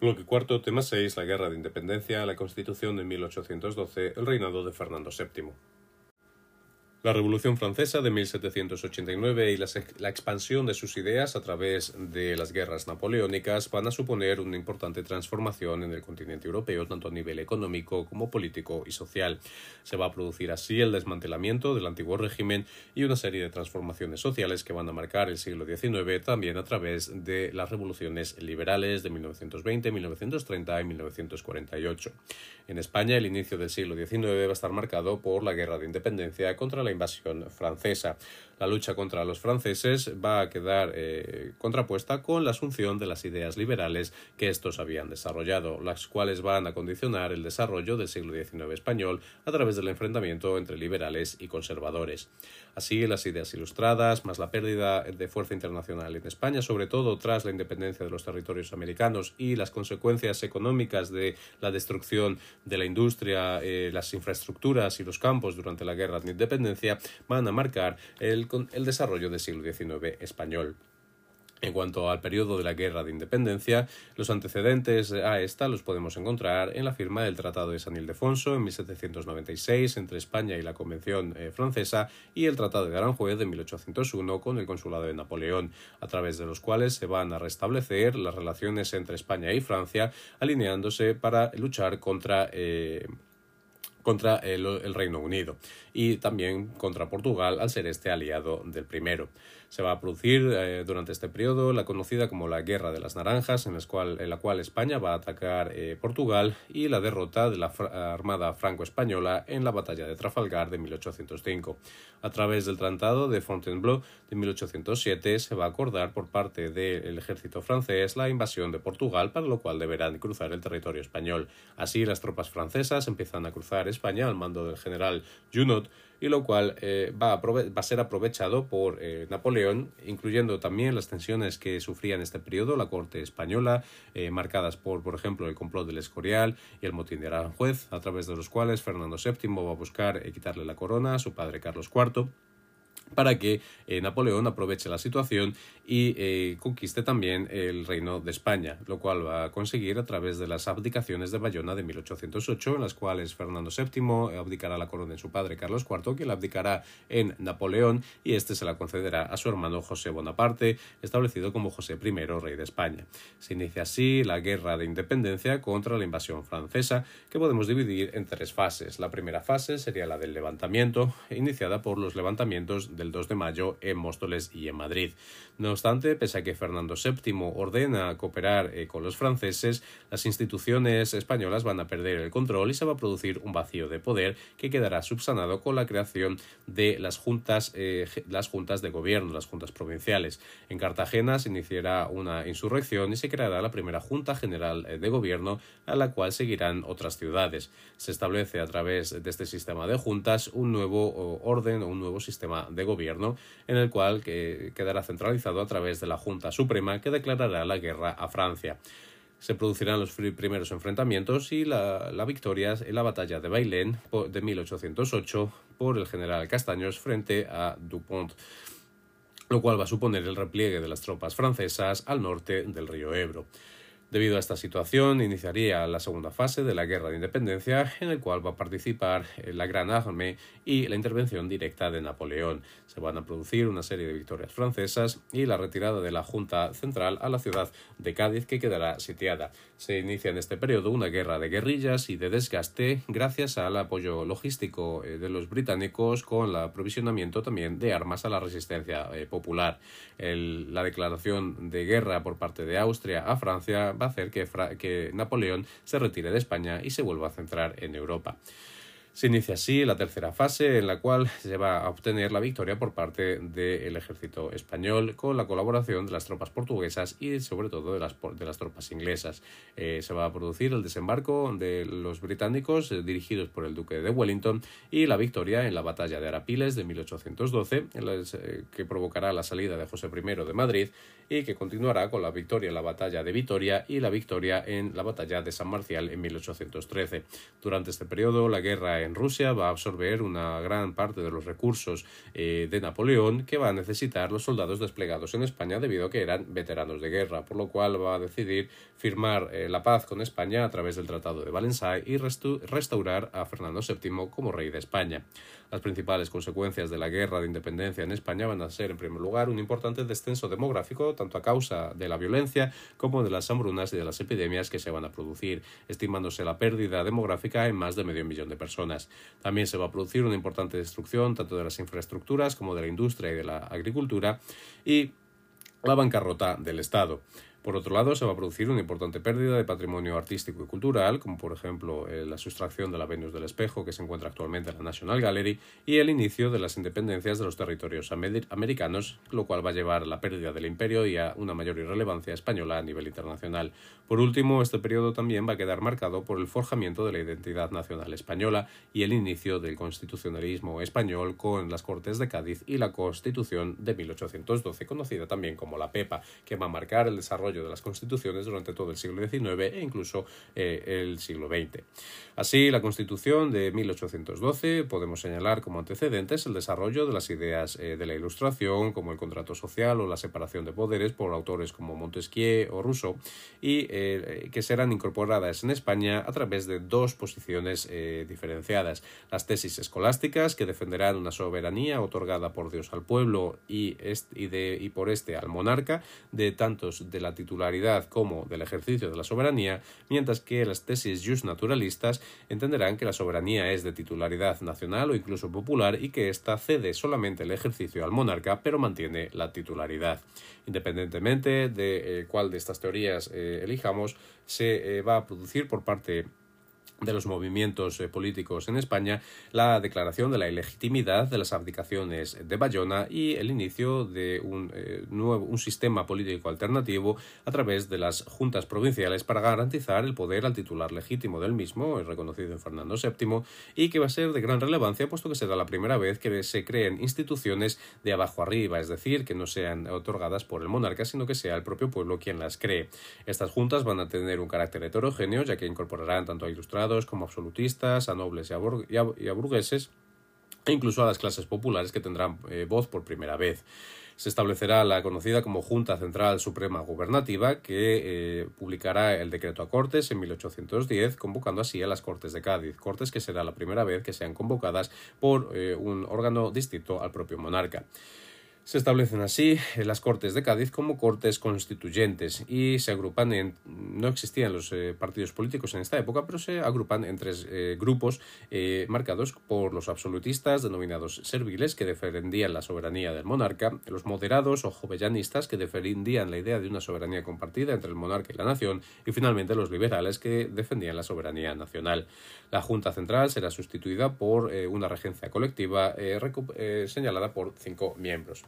Bloque cuarto, tema 6, la Guerra de Independencia, la Constitución de 1812, el reinado de Fernando VII. La Revolución Francesa de 1789 y la, expansión de sus ideas a través de las guerras napoleónicas van a suponer una importante transformación en el continente europeo, tanto a nivel económico como político y social. Se va a producir así el desmantelamiento del antiguo régimen y una serie de transformaciones sociales que van a marcar el siglo XIX también a través de las revoluciones liberales de 1920, 1930 y 1948. En España, el inicio del siglo XIX va a estar marcado por la guerra de independencia contra la invasión francesa. La lucha contra los franceses va a quedar eh, contrapuesta con la asunción de las ideas liberales que estos habían desarrollado, las cuales van a condicionar el desarrollo del siglo XIX español a través del enfrentamiento entre liberales y conservadores. Así, las ideas ilustradas, más la pérdida de fuerza internacional en España, sobre todo tras la independencia de los territorios americanos y las consecuencias económicas de la destrucción de la industria, eh, las infraestructuras y los campos durante la guerra de independencia, van a marcar el, el desarrollo del siglo XIX español. En cuanto al periodo de la Guerra de Independencia, los antecedentes a esta los podemos encontrar en la firma del Tratado de San Ildefonso en 1796 entre España y la Convención eh, francesa y el Tratado de Aranjuez de 1801 con el Consulado de Napoleón, a través de los cuales se van a restablecer las relaciones entre España y Francia, alineándose para luchar contra eh, contra el, Reino Unido y también contra Portugal al ser este aliado del primero. Se va a producir eh, durante este periodo la conocida como la Guerra de las Naranjas, en, la cual España va a atacar eh, Portugal y la derrota de la Armada franco-española en la batalla de Trafalgar de 1805. A través del Tratado de Fontainebleau de 1807 se va a acordar por parte del ejército francés la invasión de Portugal, para lo cual deberán cruzar el territorio español. Así las tropas francesas empiezan a cruzar España al mando del general Junot y lo cual eh, va, a ser aprovechado por eh, Napoleón, incluyendo también las tensiones que sufría en este periodo la corte española, eh, marcadas por, por ejemplo, el complot del Escorial y el motín de Aranjuez, a través de los cuales Fernando VII va a buscar quitarle la corona a su padre Carlos IV para que eh, Napoleón aproveche la situación y eh, conquiste también el reino de España, lo cual va a conseguir a través de las abdicaciones de Bayona de 1808, en las cuales Fernando VII abdicará la corona en su padre Carlos IV, quien la abdicará en Napoleón y este se la concederá a su hermano José Bonaparte, establecido como José I, rey de España. Se inicia así la guerra de independencia contra la invasión francesa, que podemos dividir en tres fases. La primera fase sería la del levantamiento, iniciada por los levantamientos del 2 de mayo en Móstoles y en Madrid. No obstante, pese a que Fernando VII ordena cooperar eh, con los franceses, las instituciones españolas van a perder el control y se va a producir un vacío de poder que quedará subsanado con la creación de las juntas, eh, las juntas de gobierno, las juntas provinciales. En Cartagena se iniciará una insurrección y se creará la primera Junta General eh, de Gobierno a la cual seguirán otras ciudades. Se establece a través de este sistema de juntas un nuevo orden o un nuevo sistema de gobierno en el cual quedará centralizado a través de la Junta Suprema que declarará la guerra a Francia. Se producirán los primeros enfrentamientos y la, victoria en la batalla de Bailén de 1808 por el general Castaños frente a Dupont lo cual va a suponer el repliegue de las tropas francesas al norte del río Ebro. Debido a esta situación, iniciaría la segunda fase de la Guerra de Independencia, en el cual va a participar la Gran Armée y la intervención directa de Napoleón. Se van a producir una serie de victorias francesas y la retirada de la Junta Central a la ciudad de Cádiz, que quedará sitiada. Se inicia en este periodo una guerra de guerrillas y de desgaste gracias al apoyo logístico eh, de los británicos con el aprovisionamiento también de armas a la resistencia eh, popular. la declaración de guerra por parte de Austria a Francia va a hacer que, que Napoleón se retire de España y se vuelva a centrar en Europa. Se inicia así la tercera fase en la cual se va a obtener la victoria por parte del ejército español con la colaboración de las tropas portuguesas y sobre todo de las, de las tropas inglesas. Eh, se va a producir el desembarco de los británicos eh, dirigidos por el duque de Wellington y la victoria en la batalla de Arapiles de 1812 eh, que provocará la salida de José I de Madrid y que continuará con la victoria en la batalla de Vitoria y la victoria en la batalla de San Marcial en 1813. Durante este periodo la guerra en Rusia va a absorber una gran parte de los recursos eh, de Napoleón que va a necesitar los soldados desplegados en España debido a que eran veteranos de guerra, por lo cual va a decidir firmar eh, la paz con España a través del Tratado de Valencia y restaurar a Fernando VII como rey de España. Las principales consecuencias de la guerra de independencia en España van a ser, en primer lugar, un importante descenso demográfico, tanto a causa de la violencia como de las hambrunas y de las epidemias que se van a producir, estimándose la pérdida demográfica en más de medio millón de personas. También se va a producir una importante destrucción tanto de las infraestructuras como de la industria y de la agricultura y la bancarrota del Estado. Por otro lado, se va a producir una importante pérdida de patrimonio artístico y cultural, como por ejemplo eh, la sustracción de la Venus del Espejo, que se encuentra actualmente en la National Gallery, y el inicio de las independencias de los territorios americanos, lo cual va a llevar a la pérdida del imperio y a una mayor irrelevancia española a nivel internacional. Por último, este periodo también va a quedar marcado por el forjamiento de la identidad nacional española y el inicio del constitucionalismo español con las Cortes de Cádiz y la Constitución de 1812, conocida también como la PEPA, que va a marcar el desarrollo de las constituciones durante todo el siglo XIX e incluso eh, el siglo XX. Así, la Constitución de 1812 podemos señalar como antecedentes el desarrollo de las ideas eh, de la Ilustración, como el contrato social o la separación de poderes por autores como Montesquieu o Rousseau, y eh, que serán incorporadas en España a través de dos posiciones diferenciadas. Las tesis escolásticas, que defenderán una soberanía otorgada por Dios al pueblo y, de, y por este al monarca, de tantos de la titularidad como del ejercicio de la soberanía, mientras que las tesis just naturalistas entenderán que la soberanía es de titularidad nacional o incluso popular y que ésta cede solamente el ejercicio al monarca, pero mantiene la titularidad. Independientemente de eh, cuál de estas teorías eh, elijamos, se eh, va a producir por parte de los movimientos eh, políticos en España, la declaración de la ilegitimidad de las abdicaciones de Bayona y el inicio de un eh, nuevo un sistema político alternativo a través de las juntas provinciales para garantizar el poder al titular legítimo del mismo, reconocido en Fernando VII, y que va a ser de gran relevancia puesto que será la primera vez que se creen instituciones de abajo arriba, es decir, que no sean otorgadas por el monarca, sino que sea el propio pueblo quien las cree. Estas juntas van a tener un carácter heterogéneo, ya que incorporarán tanto a ilustrados como absolutistas, a nobles y a, burgueses, e incluso a las clases populares que tendrán eh, voz por primera vez. Se establecerá la conocida como Junta Central Suprema Gubernativa, que eh, publicará el decreto a Cortes en 1810, convocando así a las Cortes de Cádiz, Cortes que será la primera vez que sean convocadas por eh, un órgano distinto al propio monarca. Se establecen así las Cortes de Cádiz como Cortes constituyentes y se agrupan en. No existían los eh, partidos políticos en esta época, pero se agrupan en tres eh, grupos eh, marcados por los absolutistas, denominados serviles, que defendían la soberanía del monarca, los moderados o jovellanistas, que defendían la idea de una soberanía compartida entre el monarca y la nación, y finalmente los liberales, que defendían la soberanía nacional. La Junta Central será sustituida por una regencia colectiva señalada por cinco miembros.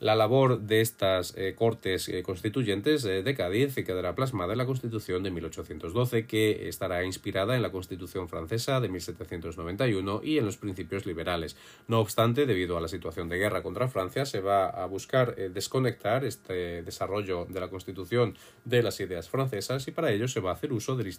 La labor de estas eh, Cortes eh, Constituyentes eh, de Cádiz quedará plasmada en la Constitución de 1812, que estará inspirada en la Constitución francesa de 1791 y en los principios liberales. No obstante, debido a la situación de guerra contra Francia, se va a buscar desconectar este desarrollo de la Constitución de las ideas francesas y para ello se va a hacer uso del,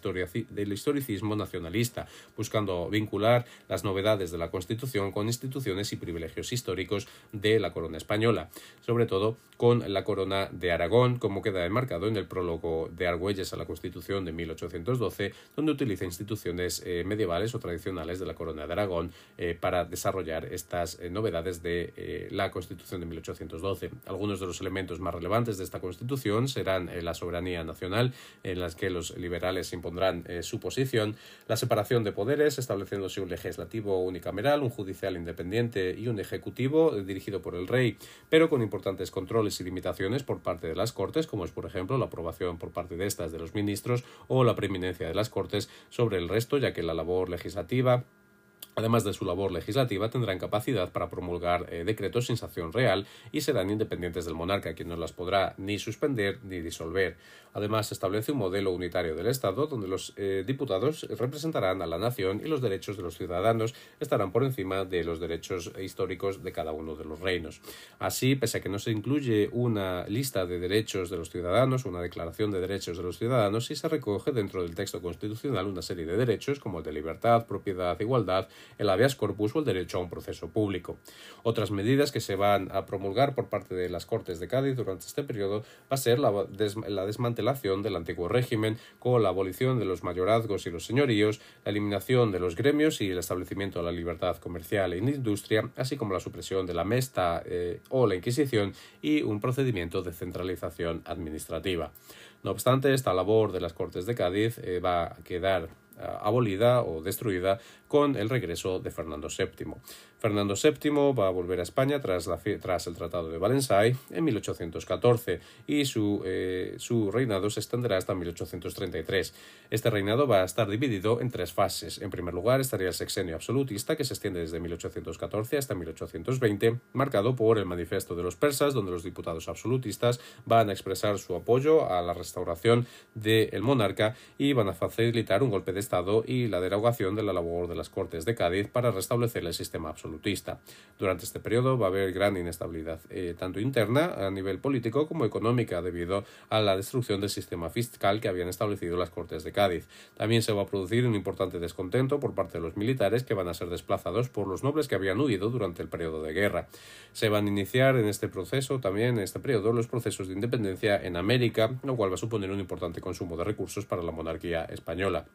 del historicismo nacionalista, buscando vincular las novedades de la Constitución con instituciones y privilegios históricos de la corona española sobre todo con la corona de Aragón, como queda enmarcado en el prólogo de Argüelles a la Constitución de 1812, donde utiliza instituciones eh, medievales o tradicionales de la corona de Aragón eh, para desarrollar estas eh, novedades de la Constitución de 1812. Algunos de los elementos más relevantes de esta Constitución serán la soberanía nacional, en las que los liberales impondrán su posición, la separación de poderes, estableciéndose un legislativo unicameral, un judicial independiente y un ejecutivo dirigido por el rey, pero con importantes controles y limitaciones por parte de las Cortes, como es por ejemplo la aprobación por parte de estas de los ministros o la preeminencia de las Cortes sobre el resto, ya que la labor legislativa Además de su labor legislativa, tendrán capacidad para promulgar eh, decretos sin sanción real y serán independientes del monarca, quien no las podrá ni suspender ni disolver. Además, establece un modelo unitario del Estado, donde los eh, diputados representarán a la nación y los derechos de los ciudadanos estarán por encima de los derechos históricos de cada uno de los reinos. Así, pese a que no se incluye una lista de derechos de los ciudadanos, una declaración de derechos de los ciudadanos, sí se recoge dentro del texto constitucional una serie de derechos como el de libertad, propiedad, igualdad, el habeas corpus o el derecho a un proceso público. Otras medidas que se van a promulgar por parte de las Cortes de Cádiz durante este periodo va a ser la, la desmantelación del antiguo régimen con la abolición de los mayorazgos y los señoríos, la eliminación de los gremios y el establecimiento de la libertad comercial e industria, así como la supresión de la mesta eh, o la Inquisición y un procedimiento de centralización administrativa. No obstante, esta labor de las Cortes de Cádiz eh, va a quedar abolida o destruida con el regreso de Fernando VII. Fernando VII va a volver a España tras, el Tratado de Valensay en 1814 y su, eh, su reinado se extenderá hasta 1833. Este reinado va a estar dividido en tres fases. En primer lugar estaría el sexenio absolutista que se extiende desde 1814 hasta 1820, marcado por el Manifiesto de los Persas, donde los diputados absolutistas van a expresar su apoyo a la restauración del monarca y van a facilitar un golpe de Estado y la derogación de la labor de las Cortes de Cádiz para restablecer el sistema absolutista durante este periodo va a haber gran inestabilidad, eh, tanto interna a nivel político como económica, debido a la destrucción del sistema fiscal que habían establecido las Cortes de Cádiz. También se va a producir un importante descontento por parte de los militares que van a ser desplazados por los nobles que habían huido durante el periodo de guerra. Se van a iniciar en este proceso, también en este periodo, los procesos de independencia en América, lo cual va a suponer un importante consumo de recursos para la monarquía española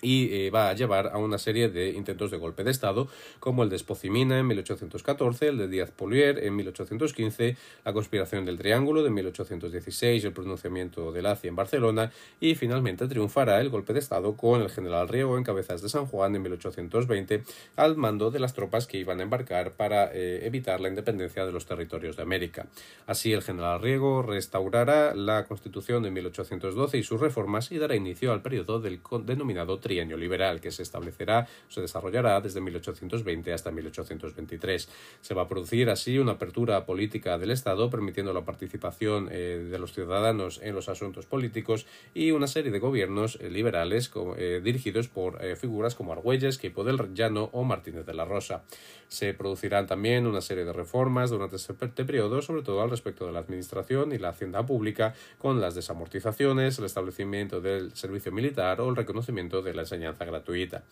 y eh, va a llevar a una serie de intentos de golpe de Estado, como el de Espocimina en 1814, el de Díaz Polier en 1815, la conspiración del Triángulo de 1816, el pronunciamiento de Lacia en Barcelona, y finalmente triunfará el golpe de Estado con el general Riego en Cabezas de San Juan en 1820, al mando de las tropas que iban a embarcar para eh, evitar la independencia de los territorios de América. Así, el general Riego restaurará la Constitución de 1812 y sus reformas y dará inicio al periodo del denominado trienio liberal que se establecerá, se desarrollará desde 1820 hasta 1823. Se va a producir así una apertura política del Estado, permitiendo la participación eh, de los ciudadanos en los asuntos políticos y una serie de gobiernos eh, liberales eh, dirigidos por figuras como Argüelles, Quipo del Llano o Martínez de la Rosa. Se producirán también una serie de reformas durante este periodo, sobre todo al respecto de la administración y la hacienda pública, con las desamortizaciones, el establecimiento del servicio militar o el reconocimiento de enseñanza gratuita.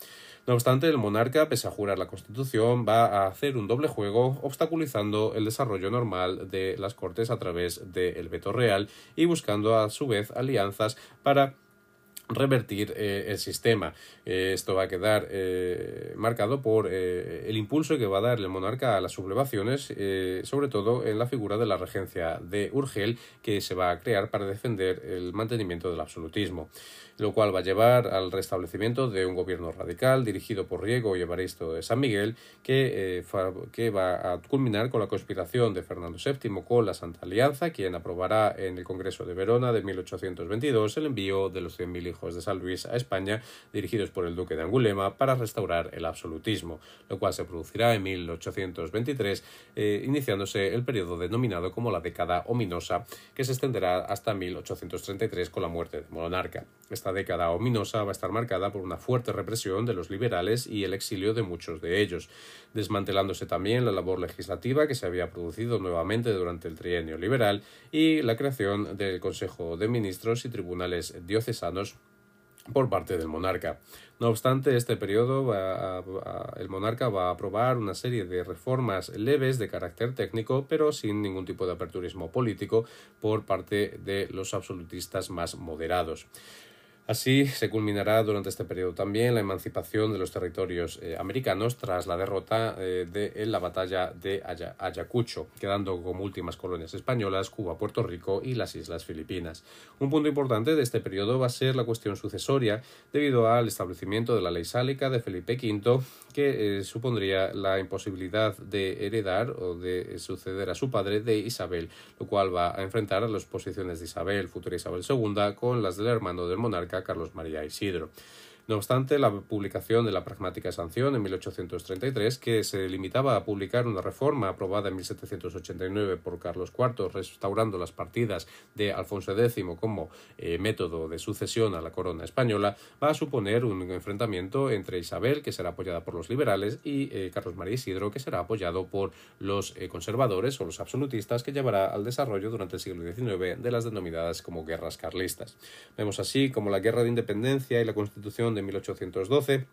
No obstante, el monarca, pese a jurar la Constitución, va a hacer un doble juego, obstaculizando el desarrollo normal de las Cortes a través del veto real y buscando a su vez alianzas para revertir eh, el sistema. Eh, esto va a quedar eh, marcado por el impulso que va a dar el monarca a las sublevaciones, sobre todo en la figura de la regencia de Urgel, que se va a crear para defender el mantenimiento del absolutismo lo cual va a llevar al restablecimiento de un gobierno radical dirigido por Riego y Evaristo de San Miguel, que, que va a culminar con la conspiración de Fernando VII con la Santa Alianza, quien aprobará en el Congreso de Verona de 1822 el envío de los 100.000 hijos de San Luis a España, dirigidos por el duque de Angulema, para restaurar el absolutismo, lo cual se producirá en 1823, eh, iniciándose el periodo denominado como la década ominosa, que se extenderá hasta 1833 con la muerte del monarca. Esta década ominosa va a estar marcada por una fuerte represión de los liberales y el exilio de muchos de ellos, desmantelándose también la labor legislativa que se había producido nuevamente durante el trienio liberal y la creación del Consejo de Ministros y tribunales diocesanos por parte del monarca. No obstante, este periodo el monarca va a aprobar una serie de reformas leves de carácter técnico, pero sin ningún tipo de aperturismo político por parte de los absolutistas más moderados. Así se culminará durante este periodo también la emancipación de los territorios eh, americanos tras la derrota eh, de, en la batalla de Ayacucho, quedando como últimas colonias españolas Cuba, Puerto Rico y las Islas Filipinas. Un punto importante de este periodo va a ser la cuestión sucesoria debido al establecimiento de la ley sálica de Felipe V que eh, supondría la imposibilidad de heredar o de suceder a su padre de Isabel, lo cual va a enfrentar a las posiciones de Isabel, futura Isabel II, con las del hermano del monarca Carlos María Isidro. No obstante, la publicación de la pragmática sanción en 1833, que se limitaba a publicar una reforma aprobada en 1789 por Carlos IV, restaurando las partidas de Alfonso X como eh, método de sucesión a la corona española, va a suponer un enfrentamiento entre Isabel, que será apoyada por los liberales, y eh, Carlos María Isidro, que será apoyado por los eh, conservadores o los absolutistas, que llevará al desarrollo durante el siglo XIX de las denominadas como guerras carlistas. Vemos así como la guerra de independencia y la constitución de 1812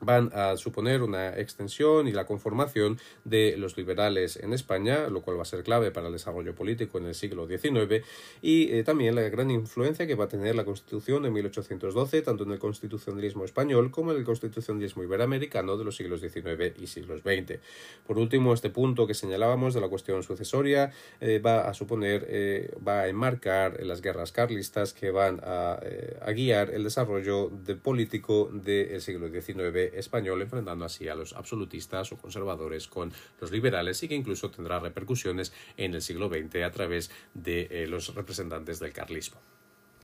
van a suponer una extensión y la conformación de los liberales en España, lo cual va a ser clave para el desarrollo político en el siglo XIX, y eh, también la gran influencia que va a tener la Constitución de 1812, tanto en el constitucionalismo español como en el constitucionalismo iberoamericano de los siglos XIX y siglos XX. Por último, este punto que señalábamos de la cuestión sucesoria eh, va a suponer, eh, va a enmarcar las guerras carlistas que van a, guiar el desarrollo de político del siglo XIX español, enfrentando así a los absolutistas o conservadores con los liberales y que incluso tendrá repercusiones en el siglo XX a través de eh, los representantes del carlismo.